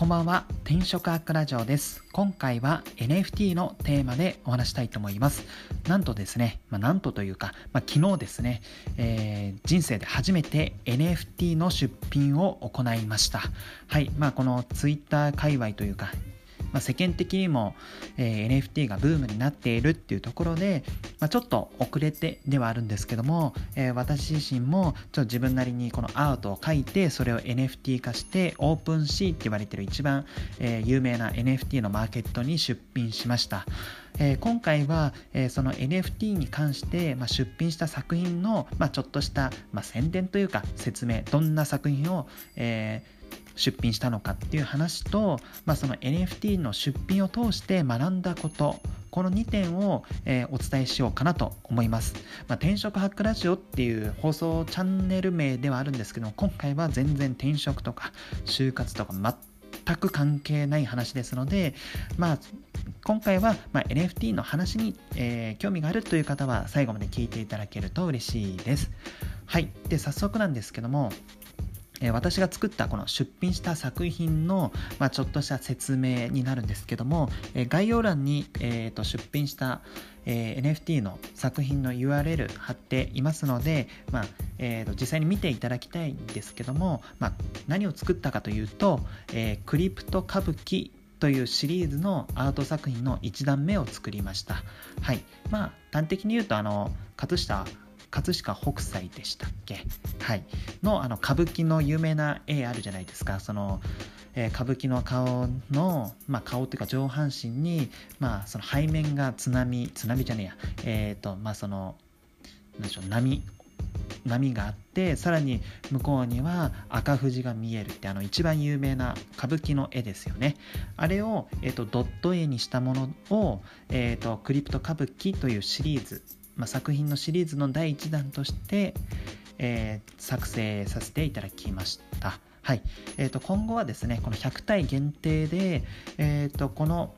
こんばんは転職アークラジオです。今回は NFT のテーマでお話したいと思います。なんとですね、まあ、なんとというか、まあ、昨日ですね、えー、人生で初めて NFT の出品を行いました。はいまあこの Twitter 界隈というかまあ、世間的にも、えー、NFT がブームになっているっていうところで、まあ、ちょっと遅れてではあるんですけども、えー、私自身もちょっと自分なりにこのアートを描いてそれを NFT 化してオープンシーって言われてる一番、えー、有名な NFT のマーケットに出品しました。えー、今回は、えー、その NFT に関して、まあ、出品した作品の、まあ、ちょっとした、まあ、宣伝というか説明どんな作品を、えー出品したのかっていう話と、まあ、その NFT の出品を通して学んだことこの2点を、えー、お伝えしようかなと思います、まあ、転職ハックラジオっていう放送チャンネル名ではあるんですけども今回は全然転職とか就活とか全く関係ない話ですので、まあ、今回は、ま、NFT の話に、えー、興味があるという方は最後まで聞いていただけると嬉しいです。はい。で、早速なんですけども、え私が作ったこの出品した作品の、ま、ちょっとした説明になるんですけども、え概要欄に、えー、と出品した、え、NFT の作品の URL 貼っていますので、まえー、と実際に見ていただきたいんですけども、ま、何を作ったかというと、えクリプト歌舞伎というシリーズのアート作品の1段目を作りました。はい。まあ、端的に言うと、あの、葛飾葛飾北斎でしたっけ？はい。のあの歌舞伎の有名な絵あるじゃないですか。その、えー、歌舞伎の顔の、まあ、顔っていうか上半身に、まあ、その背面が津波津波じゃねえや。えっ、ー、とまあその何でしょう波波があってさらに向こうには赤富士が見えるってあの一番有名な歌舞伎の絵ですよね。あれを、えーと、ドット絵にしたものを、えーとクリプト歌舞伎というシリーズまあ、作品のシリーズの第1弾として、えー、作成させていただきました。はい。え、ー、と、今後はですね、この100体限定で、えっ、ー、と、この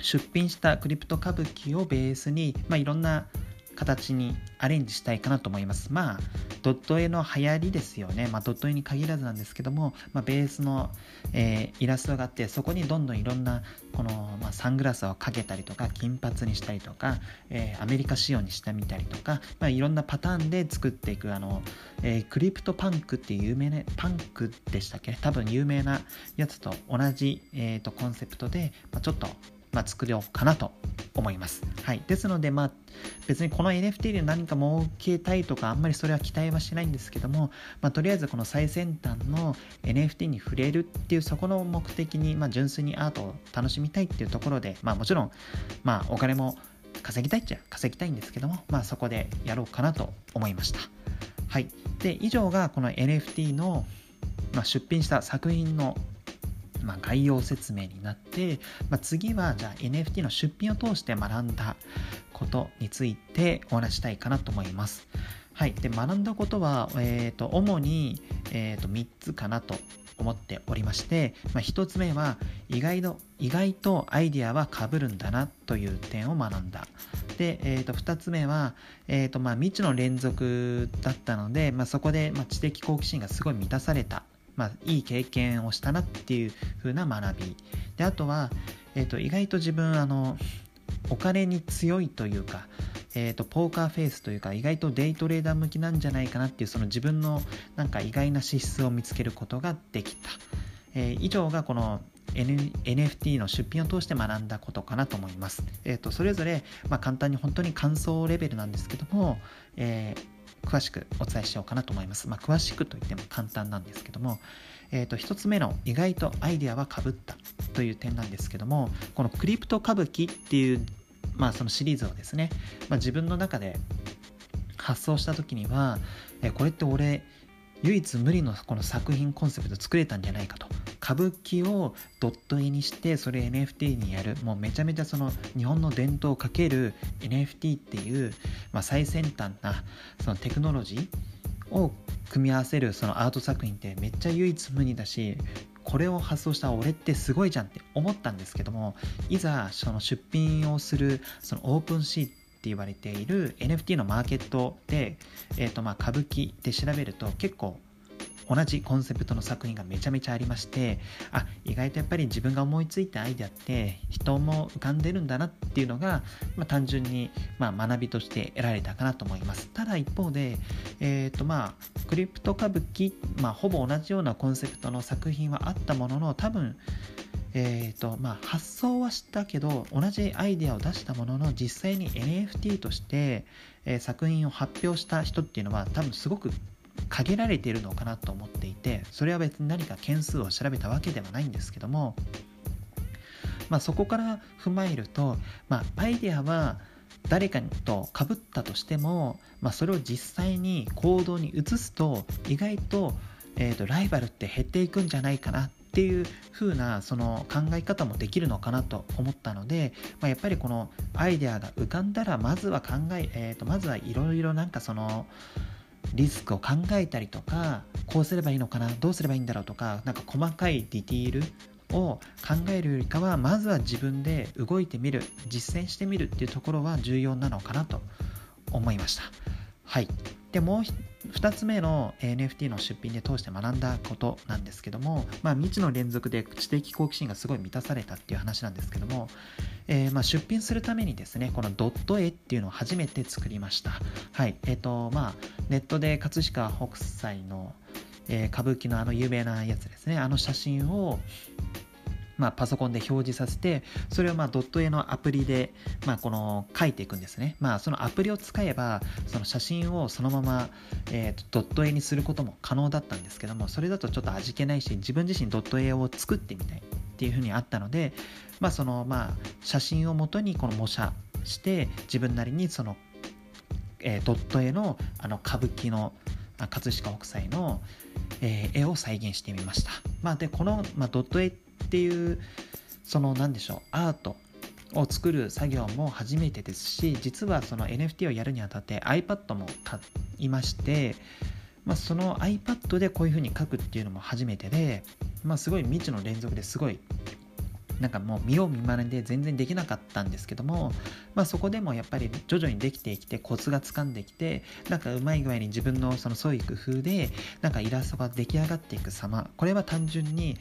出品したクリプト歌舞伎をベースに、まあ、いろんな形にアレンジしたいかなと思います。まあ、ドット絵の流行りですよね。まあ、ドット絵に限らずなんですけども、まあ、ベースの、えー、イラストがあって、そこにどんどんいろんな、この、まあ、サングラスをかけたりとか、金髪にしたりとか、えー、アメリカ仕様にしてみたりとか、まあ、いろんなパターンで作っていく、あの、えー、クリプトパンクっていう有名な、パンクでしたっけ？多分有名なやつと同じ、えーと、コンセプトで、まあ、ちょっと、まあ、作ろうかなと思います。はい。ですので、まあ、別にこの NFT で何か儲けたいとか、あんまりそれは期待はしないんですけども、まあ、とりあえずこの最先端の NFT に触れるっていう、そこの目的に、まあ、純粋にアートを楽しみたいっていうところで、まあ、もちろん、まあ、お金も稼ぎたいっちゃ稼ぎたいんですけども、まあ、そこでやろうかなと思いました。はい。で、以上がこの NFT の、まあ、出品した作品のまあ、概要説明になって、まあ、次はじゃあ NFT の出品を通して学んだことについてお話したいかなと思います。はい。で、学んだことは、え、ー、と、主に、え、ー、と、3つかなと思っておりまして、まあ、1つ目は意外と、意外とアイディアは被るんだなという点を学んだ。で、えー、と2つ目は、えーとまあ、未知の連続だったので、まあ、そこで、まあ、知的好奇心がすごい満たされたまあ、いい経験をしたなっていう風な学びであとは、えーと、意外と自分あのお金に強いというか、えーと、ポーカーフェイスというか意外とデイトレーダー向きなんじゃないかなっていうその自分のなんか意外な資質を見つけることができた、えー、以上がこの NFT の出品を通して学んだことかなと思います。えっ、ー、と、それぞれ、まあ、簡単に本当に感想レベルなんですけども、えー詳しくお伝えしようかなと思います。まあ、詳しくといっても簡単なんですけども、えー、と1つ目の意外とアイデアはかぶったという点なんですけどもこのクリプト歌舞伎っていう、まあ、そのシリーズをですね、まあ、自分の中で発想した時には、えこれって俺唯一無二のこの作品コンセプト作れたんじゃないかと歌舞伎をドット絵にしてそれ NFT にやる。もうめちゃめちゃその日本の伝統をかける NFT っていう、まあ、最先端なそのテクノロジーを組み合わせるそのアート作品ってめっちゃ唯一無二だしこれを発想した俺ってすごいじゃんって思ったんですけどもいざその出品をするそのオープンシーって言われている NFT のマーケットで、えーとまあ、歌舞伎で調べると結構同じコンセプトの作品がめちゃめちゃありましてあ意外とやっぱり自分が思いついたアイデアって人も浮かんでるんだなっていうのが、まあ、単純に、まあ、学びとして得られたかなと思います。ただ一方で、えーとまあ、クリプト歌舞伎、まあ、ほぼ同じようなコンセプトの作品はあったものの多分えーとまあ、発想はしたけど同じアイデアを出したものの実際に NFT として、えー、作品を発表した人っていうのは多分すごく限られているのかなと思っていてそれは別に何か件数を調べたわけではないんですけども、まあ、そこから踏まえると、まあ、アイデアは誰かと被ったとしても、まあ、それを実際に行動に移すと意外と,、えーとライバルって減っていくんじゃないかなっていう風なその考え方もできるのかなと思ったので、まあ、やっぱりこのアイデアが浮かんだらまずは考ええー、とまずはいろいろなんかそのリスクを考えたりとかこうすればいいのかなどうすればいいんだろうとかなんか細かいディティールを考えるよりかはまずは自分で動いてみる実践してみるっていうところは重要なのかなと思いました。はい。でもう2つ目の NFT の出品で通して学んだことなんですけども、まあ、未知の連続で知的好奇心がすごい満たされたっていう話なんですけども、えー、まあ出品するためにですねこのドット絵っていうのを初めて作りました。はい。えっ、ー、とまあネットで葛飾北斎の、えー、歌舞伎のあの有名なやつですね。あの写真をまあ、パソコンで表示させて、それをまあドット絵のアプリで、まあ、この書いていくんですね。まあ、そのアプリを使えば、その写真をそのまま、えー、ドット絵にすることも可能だったんですけども、それだとちょっと味気ないし、自分自身ドット絵を作ってみたい。っていうふうにあったので、まあ、そのまあ写真をもとにこの模写して自分なりにその、え、ドット絵のあの歌舞伎の葛飾北斎の、え、絵を再現してみました。まあ、でこの、まあ、ドット絵っていうその何でしょうアートを作る作業も初めてですし実はその NFT をやるにあたって iPad も買いまして、まあ、その iPad でこういう風に書くっていうのも初めてで、まあ、すごい未知の連続ですごいなんかもう見よう見まねで全然できなかったんですけども、まあ、そこでもやっぱり徐々にできてきてコツがつかんできてなんかうまい具合に自分のその創意工夫でなんかイラストが出来上がっていく様。これは単純に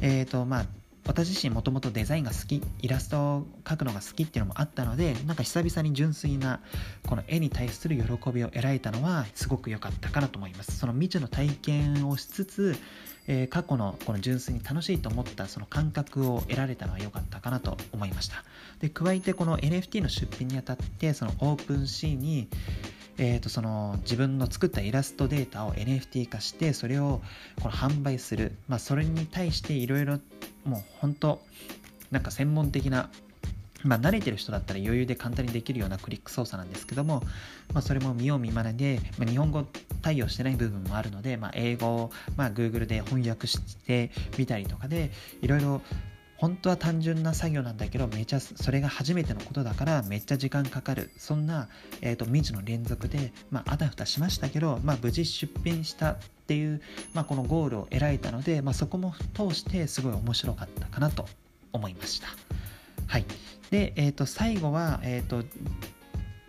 えっ、ー、とまあ私自身もともとデザインが好きイラストを描くのが好きっていうのもあったのでなんか久々に純粋なこの絵に対する喜びを得られたのはすごく良かったかなと思います。その未知の体験をしつつ、えー、過去のこの純粋に楽しいと思ったその感覚を得られたのは良かったかなと思いました。で加えてこの NFT の出品にあたってそのオープンシーンにえー、とその自分の作ったイラストデータを NFT 化してそれをこの販売する、まあ、それに対していろいろもう本当なんか専門的なまあ、慣れてる人だったら余裕で簡単にできるようなクリック操作なんですけども、まあ、それも見よう見まねで、まあ、日本語対応してない部分もあるので、まあ、英語を、まあ、Google で翻訳してみたりとかでいろいろ本当は単純な作業なんだけどめちゃそれが初めてのことだからめっちゃ時間かかる。そんな、えーと、未知の連続で、まあ、あたふたしましたけど、まあ、無事出品したっていう、まあ、このゴールを得られたので、まあ、そこも通してすごい面白かったかなと思いました。はい。で、えー、と最後は、えーと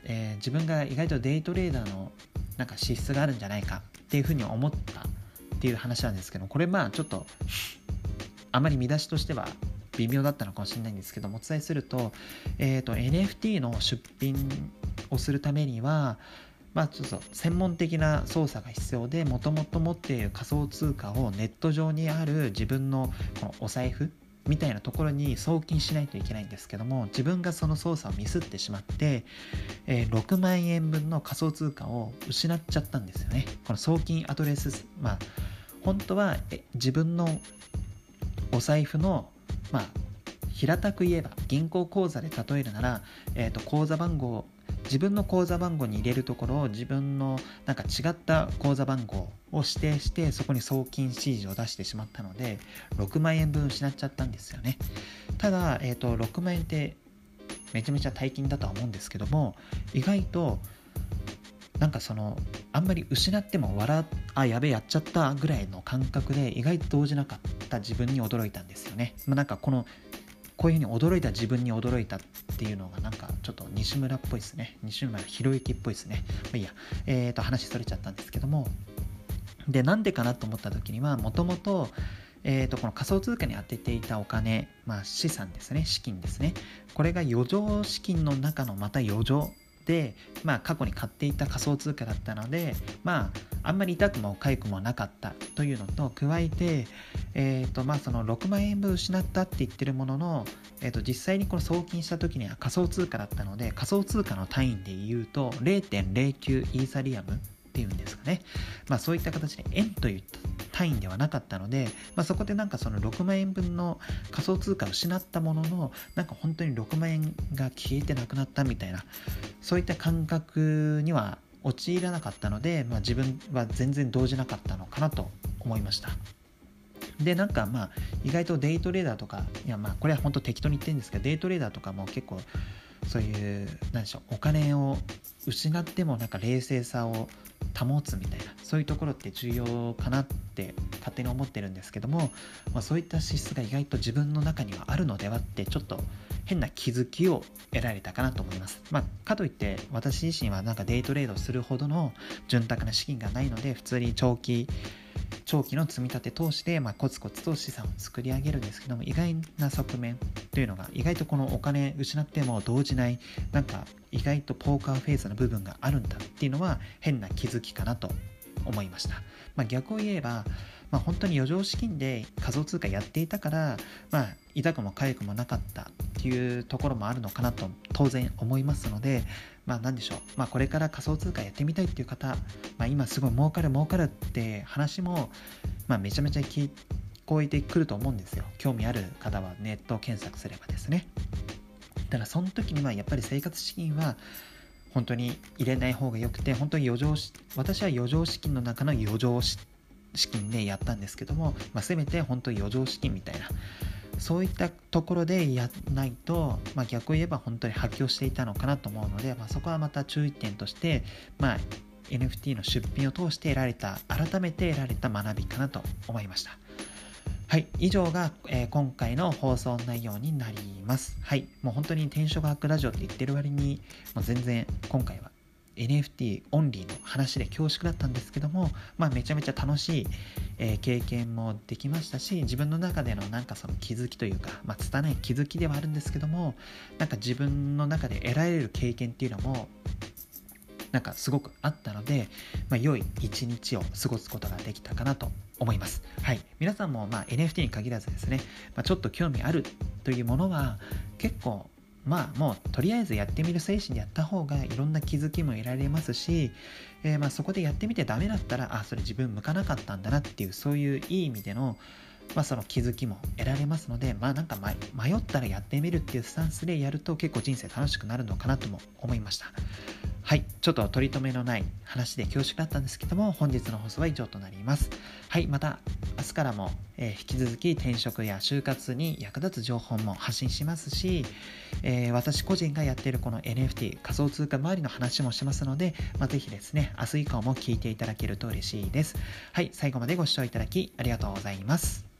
えー、自分が意外とデイトレーダーのなんか資質があるんじゃないかっていうふうに思ったっていう話なんですけどこれまあちょっとあまり見出しとしては微妙だったのかもしれないんですけどもお伝えすると,、えーと、NFT の出品をするためにはまあ、ちょっと専門的な操作が必要でもともと持っている仮想通貨をネット上にある自分のこのお財布みたいなところに送金しないといけないんですけども自分がその操作をミスってしまって、えー、6万円分の仮想通貨を失っちゃったんですよね。この送金アドレスまあ本当は自分のお財布のまあ、平たく言えば銀行口座で例えるなら、えーと、口座番号自分の口座番号に入れるところを自分のなんか違った口座番号を指定してそこに送金指示を出してしまったので6万円分失っちゃったんですよね。ただ、えーと、と6万円ってめちゃめちゃ大金だとは思うんですけども意外となんかそのあんまり失っても笑あやべえやっちゃったぐらいの感覚で意外と動じなかった自分に驚いたんですよね、まあ、なんかこのこういうふうに驚いた自分に驚いたっていうのがなんかちょっと西村っぽいですね。西村博之っぽいですね。まあいいや。えー、と話それちゃったんですけども。でなんでかなと思った時にはもともとえーと、この仮想通貨に当てていたお金、まあ、資産ですね。資金ですね。これが余剰資金の中のまた余剰で、まあ、過去に買っていた仮想通貨だったので、まあ、あんまり痛くも痒くもなかったというのと加えて、えーとまあ、その6万円分失ったって言ってるものの、えー、と実際にこの送金した時には仮想通貨だったので仮想通貨の単位で言うと0.09イーサリアムっていうんですかね、まあ、そういった形で円といった。単位ではなかったので、まあ、そこでなんかその6万円分の仮想通貨を失ったもののなんか本当に6万円が消えてなくなったみたいなそういった感覚には陥らなかったので、まあ、自分は全然動じなかったのかなと思いました。で、なんかまあ、意外とデイトレーダーとか、いやまあ、これは本当適当に言ってるんですけど、デイトレーダーとかも結構、そういう、なんでしょう、お金を失ってもなんか冷静さを保つみたいなそういうところって重要かなって勝手に思ってるんですけども、まあ、そういった資質が意外と自分の中にはあるのではってちょっと変な気づきを得られたかなと思います、まあ、かといって私自身はなんかデイトレードするほどの潤沢な資金がないので普通に長期長期の積み立て投資で、まあ、コツコツと資産を作り上げるんですけども意外な側面というのが意外とこのお金失っても動じないなんか意外とポーカーフェイスの部分があるんだっていうのは変な気づきかなと思いました、まあ、逆を言えば、まあ、本当に余剰資金で仮想通貨やっていたから、まあ、痛くも痒くもなかったっていうところもあるのかなと当然思いますので、まあ何でしょう、まあこれから仮想通貨やってみたいっていう方、まあ今すごい儲かる儲かるって話も、まあめちゃめちゃ聞こえてくると思うんですよ。興味ある方はネット検索すればですね。だからその時にはやっぱり生活資金は本当に入れない方がよくて、本当に余剰私は余剰資金の中の余剰資資金でやったんですけども、まあ、せめて本当に余剰資金みたいなそういったところでやらないと、まあ、逆を言えば本当に発狂していたのかなと思うので、まあ、そこはまた注意点として、まあ、NFT の出品を通して得られた改めて得られた学びかなと思いましたはい、以上が、えー、今回の放送内容になります。はい、もう本当に転職学ラジオって言ってる割に、もう全然今回は NFT オンリーの話で恐縮だったんですけども、まあ、めちゃめちゃ楽しい、えー、経験もできましたし自分の中でのなんかその気づきというか、まあ、拙い気づきではあるんですけどもなんか自分の中で得られる経験っていうのもなんかすごくあったので、まあ、良い一日を過ごすことができたかなと思います。はい。皆さんもま NFT に限らずですね、まあ、ちょっと興味あるというものは結構まあもうとりあえずやってみる精神でやった方がいろんな気づきも得られますし、えー、まあそこでやってみてダメだったらあそれ自分向かなかったんだなっていうそういういい意味でのまあ、その気づきも得られますので、まあなんか迷ったらやってみるっていうスタンスでやると結構人生楽しくなるのかなとも思いました。はい、ちょっと取り留めのない話で恐縮だったんですけども、本日の放送は以上となります。はい、また明日からも、えー、引き続き転職や就活に役立つ情報も発信しますし、えー、私個人がやっているこの NFT 仮想通貨周りの話もしますので、まあ、ぜひですね、明日以降も聞いていただけると嬉しいです。はい、最後までご視聴いただきありがとうございます。